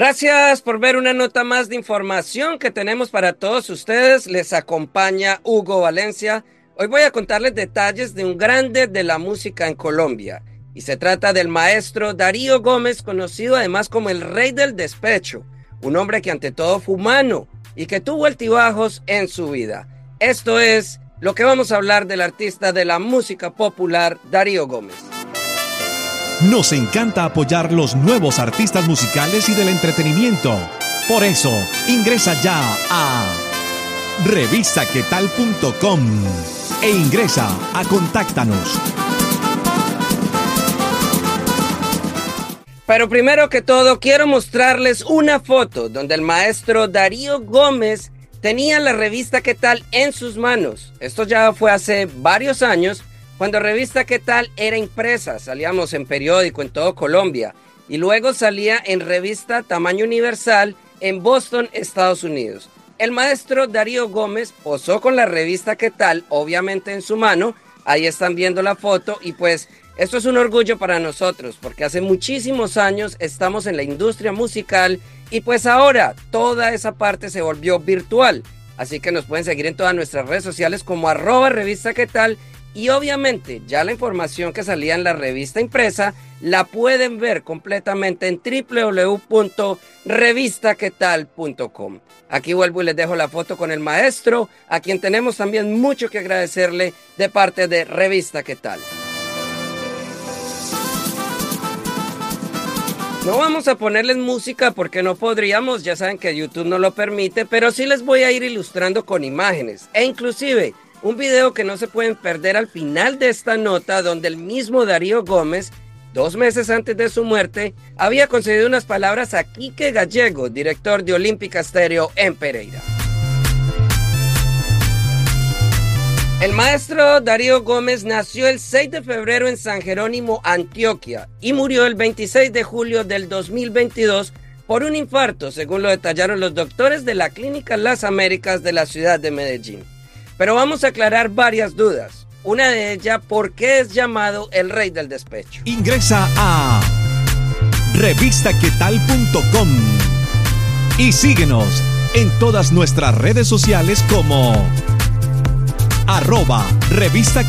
Gracias por ver una nota más de información que tenemos para todos ustedes. Les acompaña Hugo Valencia. Hoy voy a contarles detalles de un grande de la música en Colombia. Y se trata del maestro Darío Gómez, conocido además como el rey del despecho. Un hombre que ante todo fue humano y que tuvo altibajos en su vida. Esto es lo que vamos a hablar del artista de la música popular, Darío Gómez. Nos encanta apoyar los nuevos artistas musicales y del entretenimiento. Por eso, ingresa ya a revistaquetal.com e ingresa a Contáctanos. Pero primero que todo, quiero mostrarles una foto donde el maestro Darío Gómez tenía la revista ¿Qué tal? en sus manos. Esto ya fue hace varios años cuando revista ¿Qué tal? era impresa, salíamos en periódico en todo Colombia y luego salía en revista Tamaño Universal en Boston, Estados Unidos. El maestro Darío Gómez posó con la revista ¿Qué tal? obviamente en su mano, ahí están viendo la foto y pues esto es un orgullo para nosotros porque hace muchísimos años estamos en la industria musical y pues ahora toda esa parte se volvió virtual. Así que nos pueden seguir en todas nuestras redes sociales como arroba revista qué tal y obviamente ya la información que salía en la revista impresa la pueden ver completamente en www.revistaquetal.com. Aquí vuelvo y les dejo la foto con el maestro, a quien tenemos también mucho que agradecerle de parte de Revista ¿Qué tal? No vamos a ponerles música porque no podríamos, ya saben que YouTube no lo permite, pero sí les voy a ir ilustrando con imágenes e inclusive un video que no se pueden perder al final de esta nota donde el mismo Darío Gómez, dos meses antes de su muerte, había concedido unas palabras a Quique Gallego, director de Olímpica Stereo en Pereira. El maestro Darío Gómez nació el 6 de febrero en San Jerónimo, Antioquia, y murió el 26 de julio del 2022 por un infarto, según lo detallaron los doctores de la Clínica Las Américas de la ciudad de Medellín. Pero vamos a aclarar varias dudas. Una de ellas, ¿por qué es llamado el rey del despecho? Ingresa a revistaquetal.com y síguenos en todas nuestras redes sociales como arroba revista.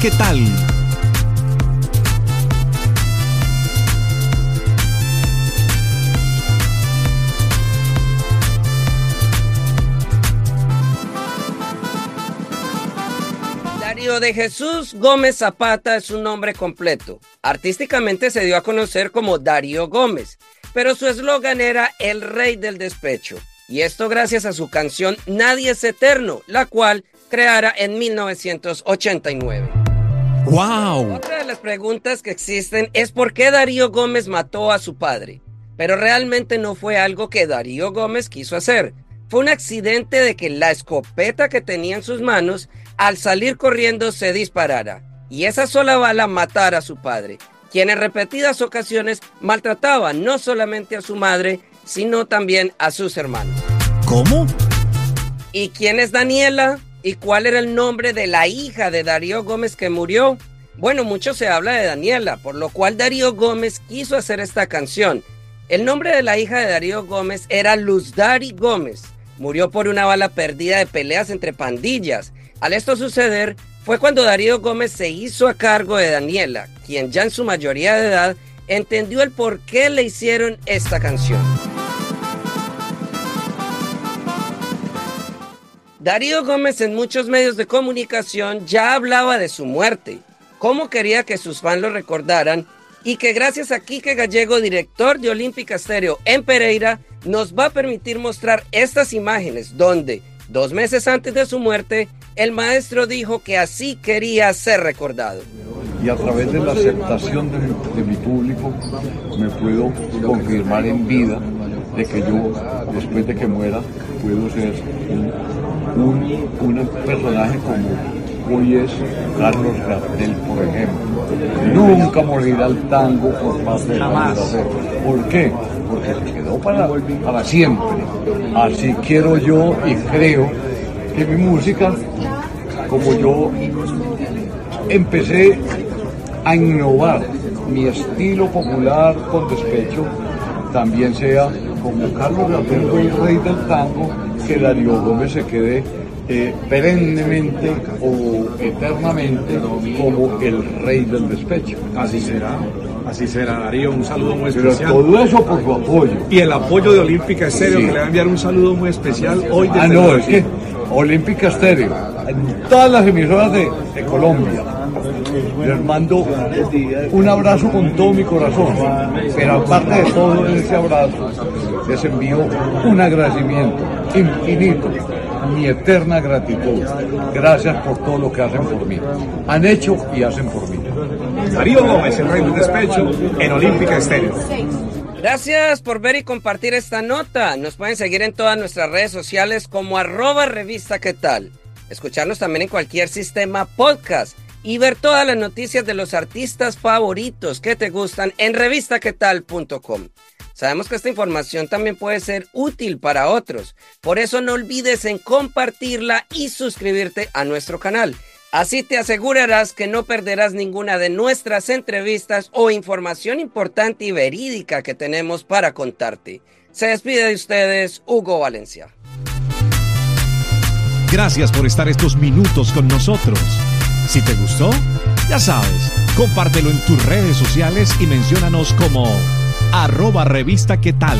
De Jesús Gómez Zapata es su nombre completo. Artísticamente se dio a conocer como Darío Gómez, pero su eslogan era El Rey del Despecho. Y esto gracias a su canción Nadie es Eterno, la cual creara en 1989. ¡Wow! Otra de las preguntas que existen es por qué Darío Gómez mató a su padre. Pero realmente no fue algo que Darío Gómez quiso hacer. Fue un accidente de que la escopeta que tenía en sus manos al salir corriendo se disparara y esa sola bala matara a su padre, quien en repetidas ocasiones maltrataba no solamente a su madre, sino también a sus hermanos. ¿Cómo? ¿Y quién es Daniela? ¿Y cuál era el nombre de la hija de Darío Gómez que murió? Bueno, mucho se habla de Daniela, por lo cual Darío Gómez quiso hacer esta canción. El nombre de la hija de Darío Gómez era Luz Dari Gómez. Murió por una bala perdida de peleas entre pandillas al esto suceder, fue cuando Darío Gómez se hizo a cargo de Daniela, quien ya en su mayoría de edad entendió el por qué le hicieron esta canción. Darío Gómez en muchos medios de comunicación ya hablaba de su muerte, cómo quería que sus fans lo recordaran y que gracias a Quique Gallego, director de Olímpica Stereo en Pereira, nos va a permitir mostrar estas imágenes donde Dos meses antes de su muerte, el maestro dijo que así quería ser recordado. Y a través de la aceptación de mi, público me puedo confirmar en vida de que yo, después de que muera, puedo ser un, un personaje como hoy es Carlos Gardel, por ejemplo. Nunca morirá el tango por parte de la ¿Por qué? Porque se quedó para, para siempre. Así quiero yo y creo que mi música, como yo empecé a innovar mi estilo popular con despecho, también sea como Carlos Gardel, el rey del tango, que Darío Gómez se quede eh, perennemente o eternamente como el rey del despecho. Así será. Así será, Darío, un saludo muy especial. Pero todo eso por su apoyo. Y el apoyo de Olímpica Estéreo, que le va a enviar un saludo muy especial hoy Ah, no, es que Olímpica Estéreo, en todas las emisoras de, Colombia, les mando un abrazo con todo mi corazón, pero aparte de todo ese abrazo, les envío un agradecimiento infinito mi eterna gratitud. Gracias por todo lo que hacen por mí. Han hecho y hacen por mí. Darío Gómez, el rey del despecho, en Olímpica Estéreo. Gracias por ver y compartir esta nota. Nos pueden seguir en todas nuestras redes sociales como arroba revista qué. Escucharnos también en cualquier sistema podcast y ver todas las noticias de los artistas favoritos que te gustan en revistaquetal.com. Sabemos que esta información también puede ser útil para otros, por eso no olvides en compartirla y suscribirte a nuestro canal. Así te asegurarás que no perderás ninguna de nuestras entrevistas o información importante y verídica que tenemos para contarte. Se despide de ustedes Hugo Valencia. Gracias por estar estos minutos con nosotros. Si te gustó, ya sabes, compártelo en tus redes sociales y menciónanos como arroba revista tal.